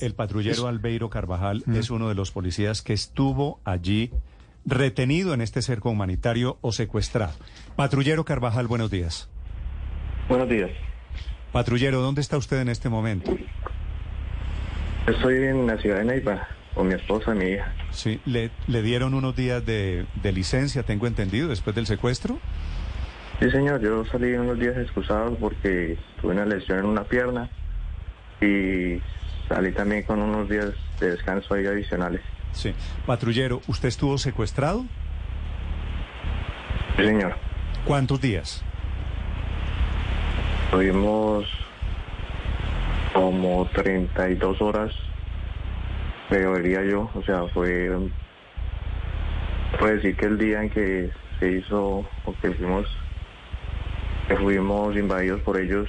El patrullero Albeiro Carvajal es uno de los policías que estuvo allí retenido en este cerco humanitario o secuestrado. Patrullero Carvajal, buenos días. Buenos días. Patrullero, ¿dónde está usted en este momento? Estoy en la ciudad de Neiva con mi esposa y mi hija. Sí, le, le dieron unos días de, de licencia, tengo entendido, después del secuestro. Sí, señor, yo salí unos días excusados porque tuve una lesión en una pierna y salí también con unos días de descanso ahí adicionales. Sí. Patrullero, ¿usted estuvo secuestrado? Sí, señor. ¿Cuántos días? Tuvimos como 32 horas, pero diría yo, o sea, fue, puede decir que el día en que se hizo, o que fuimos, que fuimos invadidos por ellos,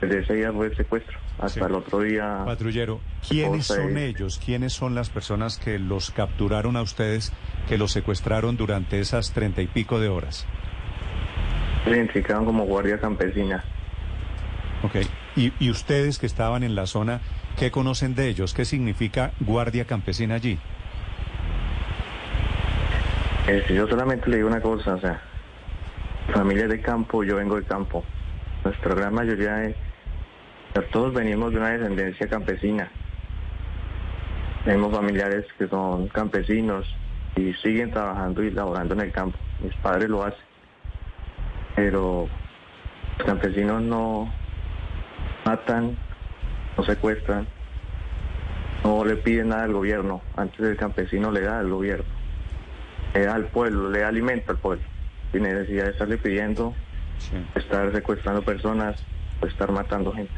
desde ese día fue el secuestro, hasta Sí. el otro día. Patrullero, ¿quiénes son ellos? ¿Quiénes son las personas que los capturaron a ustedes, que los secuestraron durante esas treinta y pico de horas? Se identificaban como guardia campesina. Ok. ¿Y, y ustedes que estaban en la zona, qué conocen de ellos? ¿Qué significa guardia campesina allí? Este, yo solamente le digo una cosa, o sea, mi familia de campo, yo vengo de campo. Nuestra gran mayoría sea, todos venimos de una descendencia campesina. Tenemos familiares que son campesinos y siguen trabajando y laborando en el campo. Mis padres lo hacen. Pero los campesinos no matan, no secuestran, no le piden nada al gobierno. Antes el campesino le da al gobierno le da al pueblo, le da alimento al pueblo, sin necesidad de estarle pidiendo, Sí. estar secuestrando personas o estar matando gente.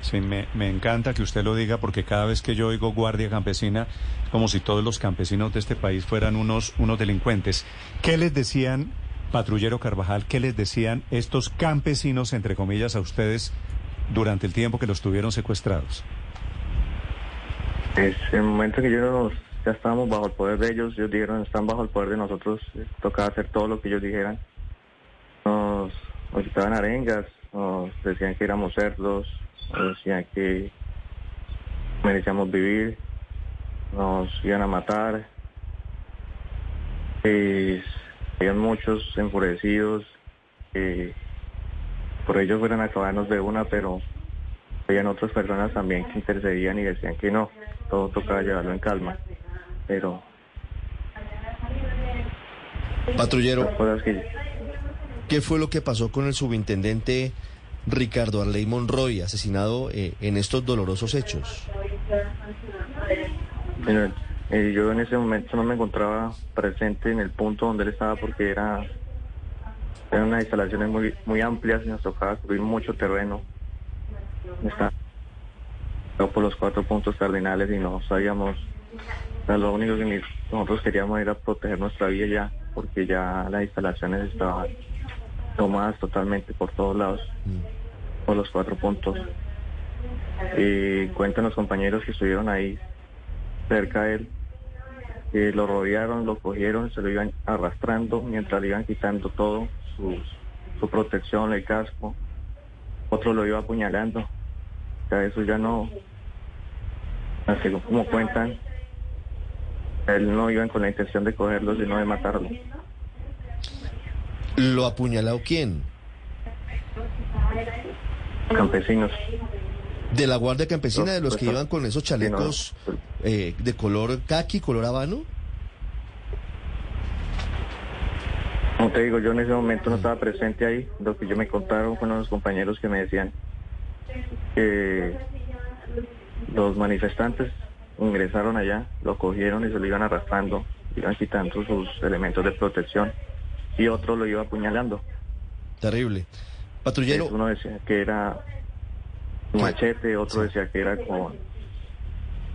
Sí, me, me encanta que usted lo diga porque cada vez que yo oigo guardia campesina, como si todos los campesinos de este país fueran unos, unos delincuentes. ¿Qué les decían, patrullero Carvajal, qué les decían estos campesinos, entre comillas, a ustedes durante el tiempo que los tuvieron secuestrados? Es el momento que nos- ya estábamos bajo el poder de ellos, ellos dijeron están bajo el poder de nosotros, eh, tocaba hacer todo lo que ellos dijeran. Nos, nos quitaban arengas, nos decían que éramos cerdos, nos decían que merecíamos vivir, nos iban a matar. Y habían muchos enfurecidos que por ellos fueran a acabarnos de una, pero habían otras personas también que intercedían y decían que no, todo tocaba llevarlo en calma. Pero Patrullero, cosas que ¿qué fue lo que pasó con el subintendente Ricardo Arley Monroy, asesinado eh, en estos dolorosos hechos? Señor, eh, yo en ese momento no me encontraba presente en el punto donde él estaba porque era eran unas instalaciones muy amplias y nos tocaba subir mucho terreno. Está por los cuatro puntos cardinales y no sabíamos, o lo único que nosotros queríamos era proteger nuestra vida ya, porque ya las instalaciones estaban tomadas totalmente por todos lados, por los cuatro puntos. Y cuentan los compañeros que estuvieron ahí cerca de él, que lo rodearon, lo cogieron, se lo iban arrastrando mientras le iban quitando todo, su, su protección, el casco. Otro lo iba apuñalando. Sea, eso ya no, así como cuentan, él no iban con la intención de cogerlo, sino de matarlo. ¿Lo apuñaló quién? Campesinos. ¿De la Guardia Campesina, No, de los que iban con esos no, chalecos pues, eh, de color caqui, color habano? Como te digo, yo en ese momento no estaba presente ahí. Lo que yo me contaron fueron los compañeros que me decían que los manifestantes ingresaron allá, lo cogieron y se lo iban arrastrando, iban quitando sus elementos de protección y otro lo iba apuñalando. Terrible. Patrullero, Uno decía que era machete, otro decía que era con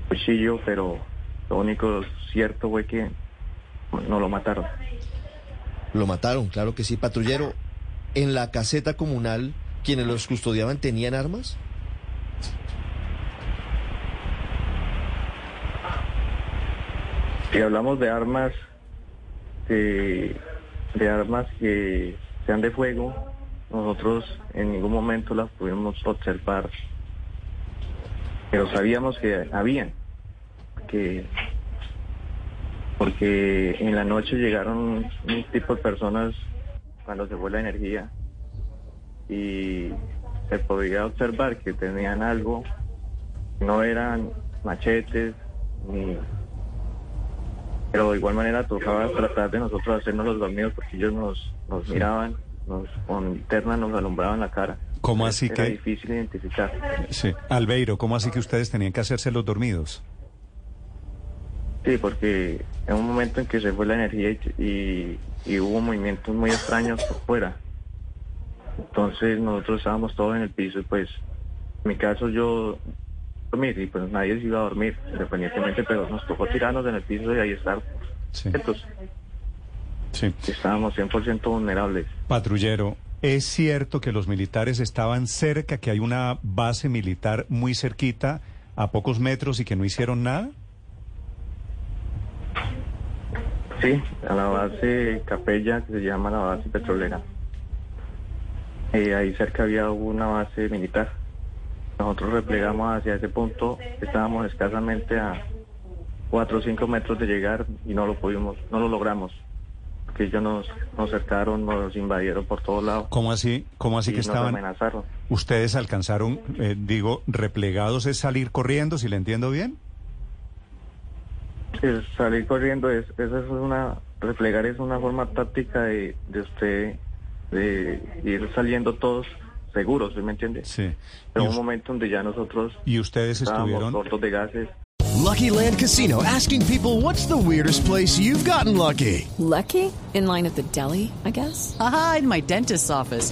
cuchillo, pero lo único cierto fue que no lo mataron. Lo mataron, claro que sí, patrullero. ¿En la caseta comunal quienes los custodiaban tenían armas? Si hablamos de armas, de, de armas que sean de fuego, nosotros en ningún momento las pudimos observar, pero sabíamos que habían, que porque en la noche llegaron un tipo de personas cuando se fue la energía y se podía observar que tenían algo, no eran machetes ni pero de igual manera tocaba tratar de nosotros hacernos los dormidos porque ellos nos, nos miraban, nos con linterna nos alumbraban la cara. ¿Cómo así Era que...? difícil identificar. Sí. Albeiro, ¿cómo así que ustedes tenían que hacerse los dormidos? Sí, porque en un momento en que se fue la energía y, y- y hubo movimientos muy extraños por fuera. Entonces nosotros estábamos todos en el piso y pues en mi caso yo dormir y pues nadie se iba a dormir independientemente, pero nos tocó tirarnos en el piso y ahí estar Sí. quietos. Sí. Estábamos 100% vulnerables. Patrullero, ¿es cierto que los militares estaban cerca, que hay una base militar muy cerquita, a pocos metros y que no hicieron nada? Sí, a la base Capella, que se llama la base petrolera. Y ahí cerca había una base militar. Nosotros replegamos hacia ese punto, estábamos escasamente a 4 o 5 metros de llegar y no lo pudimos, no lo logramos. Porque ellos nos, nos cercaron, nos invadieron por todos lados. ¿Cómo así? ¿Cómo así y que nos estaban? amenazaron. ¿Ustedes alcanzaron, eh, digo, replegados es salir corriendo, si le entiendo bien? Sí, salir corriendo es, esa es una, replegar es una forma táctica de, de usted, de ir saliendo todos seguros, ¿sí me entiende? Sí. Pero ¿Y, un momento donde ya nosotros y ustedes estábamos estuvieron? cortos de gases. Lucky Land Casino asking people what's the weirdest place you've gotten lucky? Lucky? In line at the deli, I guess? Aha, in my dentist's office.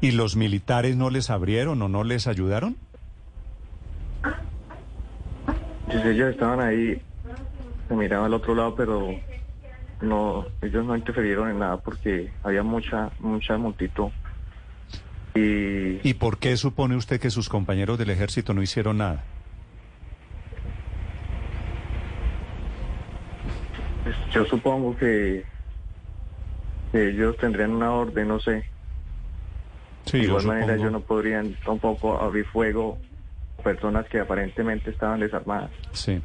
¿Y los militares no les abrieron o no les ayudaron? Sí, sí, ellos estaban ahí, se miraban al otro lado, pero no, ellos no interfirieron en nada porque había mucha, mucha multitud. Y ¿Y por qué supone usted que sus compañeros del ejército no hicieron nada? pues, yo supongo que, que ellos tendrían una orden, no sé. Sí, de yo igual manera ellos no podrían tampoco abrir fuego a personas que aparentemente estaban desarmadas. Sí,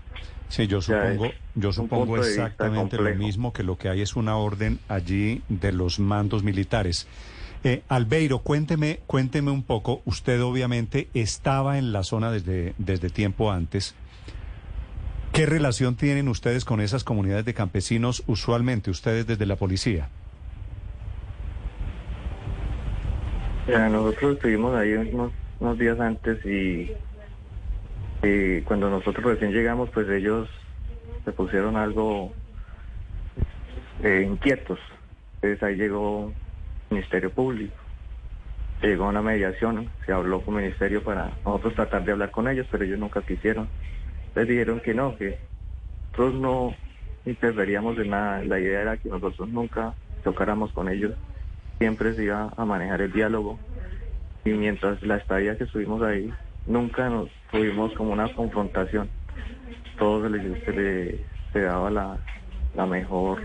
sí, yo supongo, yo supongo exactamente lo mismo que lo que hay es una orden allí de los mandos militares. Eh, Albeiro, cuénteme, cuénteme un poco. Usted obviamente estaba en la zona desde, desde tiempo antes. ¿Qué relación tienen ustedes con esas comunidades de campesinos usualmente, ustedes desde la policía? Nosotros estuvimos ahí unos, días antes y, cuando nosotros recién llegamos, pues ellos se pusieron algo eh, inquietos. Entonces ahí llegó el Ministerio Público, llegó una mediación, se habló con Ministerio para nosotros tratar de hablar con ellos, pero ellos nunca quisieron. Les dijeron que no, que nosotros no interferíamos en nada. La idea era que nosotros nunca tocáramos con ellos siempre se iba a manejar el diálogo. Y mientras la estadía que estuvimos ahí nunca nos tuvimos como una confrontación. Todo se le, se le- se daba la, la mejor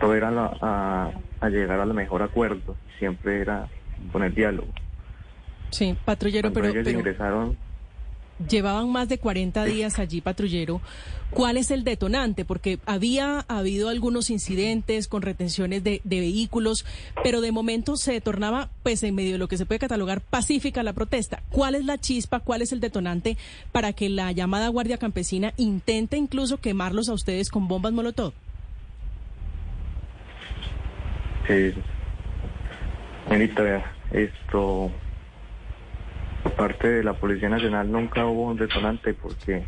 todo era la- a, a llegar al mejor acuerdo. Siempre era con el diálogo. Sí, patrullero, cuando pero, ellos pero ingresaron llevaban más de 40 días allí patrullero. ¿Cuál es el detonante? Porque había habido algunos incidentes con retenciones de, de, vehículos, pero de momento se tornaba, pues, en medio de lo que se puede catalogar pacífica la protesta. ¿Cuál es la chispa? ¿Cuál es el detonante para que la llamada Guardia Campesina intente incluso quemarlos a ustedes con bombas Molotov? Sí. Señorita, esto, por parte de la Policía Nacional nunca hubo un detonante porque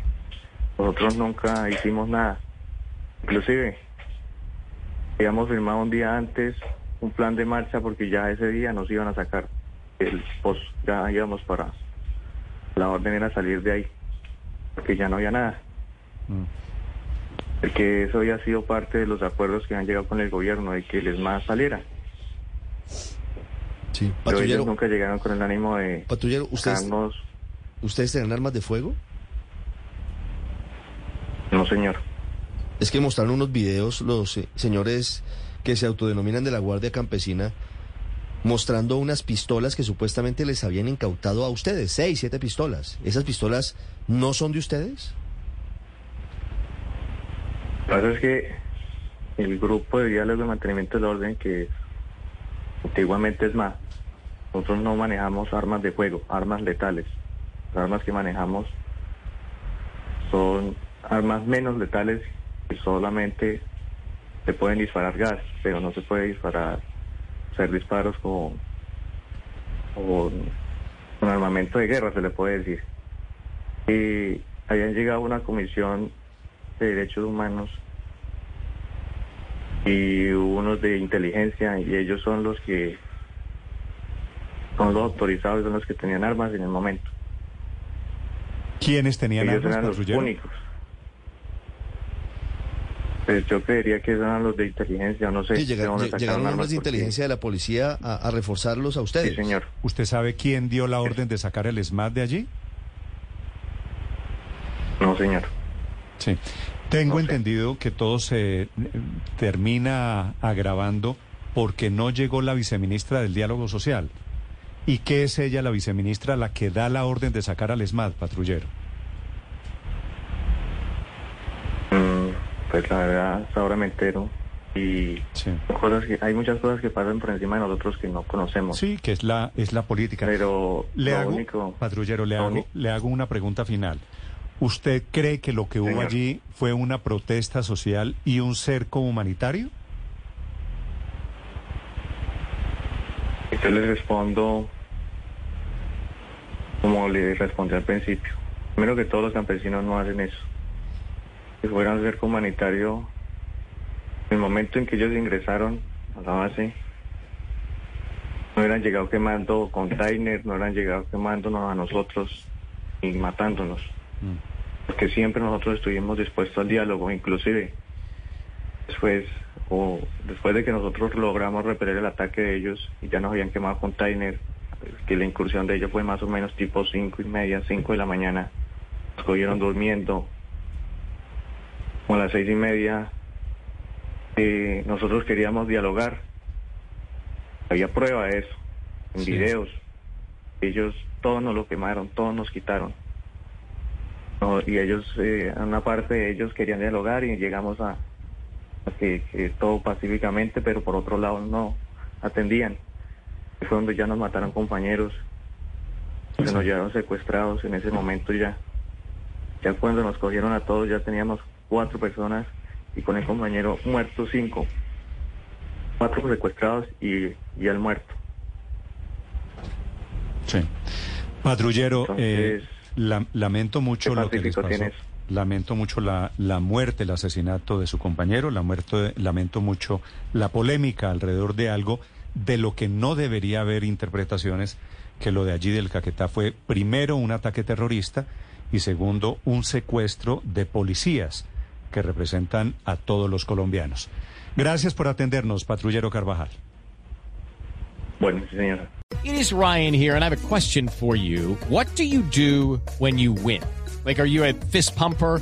nosotros nunca hicimos nada. Inclusive, habíamos firmado un día antes un plan de marcha porque ya ese día nos iban a sacar el post, ya íbamos para, la orden era salir de ahí, porque ya no había nada. Mm. que eso había sido parte de los acuerdos que han llegado con el gobierno, de que el ESMAD saliera. Sí, Pero ellos nunca llegaron con el ánimo de... Patrullero, ¿ustedes, ¿ustedes tienen armas de fuego? No, señor. Es que mostraron unos videos los eh, señores que se autodenominan de la Guardia Campesina mostrando unas pistolas que supuestamente les habían incautado a ustedes, seis, siete pistolas. ¿Esas pistolas no son de ustedes? Lo que pasa es que el grupo de diálogo de mantenimiento del orden, que antiguamente es más, nosotros no manejamos armas de fuego, armas letales. Las armas que manejamos son armas menos letales que solamente se pueden disparar gas, pero no se puede disparar, hacer disparos con, con, armamento de guerra, se le puede decir. Y habían llegado una comisión de derechos humanos y unos de inteligencia y ellos son los que son los autorizados, son los que tenían armas en el momento. ¿Quiénes tenían ellos armas? Eran los únicos. Pues yo creería que eran los de inteligencia, no sé. Sí, llegaron, llegaron armas de inteligencia de la policía a, a, reforzarlos a ustedes. Sí, señor. ¿Usted sabe quién dio la orden de sacar el SMAT de allí? No, señor. Sí. Tengo no entendido que todo se eh, termina agravando porque no llegó la viceministra del Diálogo Social. ¿Y qué es ella, la viceministra, la que da la orden de sacar al SMAT, patrullero? Pues la verdad, hasta ahora me entero. Y cosas que, hay muchas cosas que pasan por encima de nosotros que no conocemos. Sí, que es la, es la política. Pero le hago, único, patrullero, le hago, le hago una pregunta final. ¿Usted cree que lo que hubo allí fue una protesta social y un cerco humanitario? Yo le respondo como le respondí al principio. Primero que todos los campesinos no hacen eso. Si fueran un cerco humanitario, en el momento en que ellos ingresaron a la base, no hubieran llegado quemando containers, no hubieran llegado quemándonos a nosotros y matándonos. Porque siempre nosotros estuvimos dispuestos al diálogo, inclusive después o después de que nosotros logramos repeler el ataque de ellos y ya nos habían quemado containers, que la incursión de ellos fue más o menos tipo cinco y media, cinco de la mañana, nos cogieron durmiendo, como a las seis y media, eh, nosotros queríamos dialogar. Había prueba de eso, en Sí. videos. Ellos todos nos lo quemaron, todos nos quitaron. No, y ellos, eh, una parte de ellos querían dialogar y llegamos a, a que, que todo pacíficamente, pero por otro lado no atendían. Fue donde ya nos mataron compañeros, se nos llevaron secuestrados en ese momento ya. Ya cuando nos cogieron a todos ya teníamos cuatro personas y con el compañero muerto cinco. Cuatro secuestrados y, y el muerto. Sí. Patrullero, eh, la- lamento mucho ¿qué lo que les pasó. tienes? Lamento mucho la, la muerte, el asesinato de su compañero, la muerte, lamento mucho la polémica alrededor de algo de lo que no debería haber interpretaciones, que lo de allí del Caquetá fue primero un ataque terrorista y segundo un secuestro de policías que representan a todos los colombianos. Gracias por atendernos, patrullero Carvajal. Bueno, señora. It is Ryan here, and I have a question for you. What do you do when you win? Like, are you a fist pumper?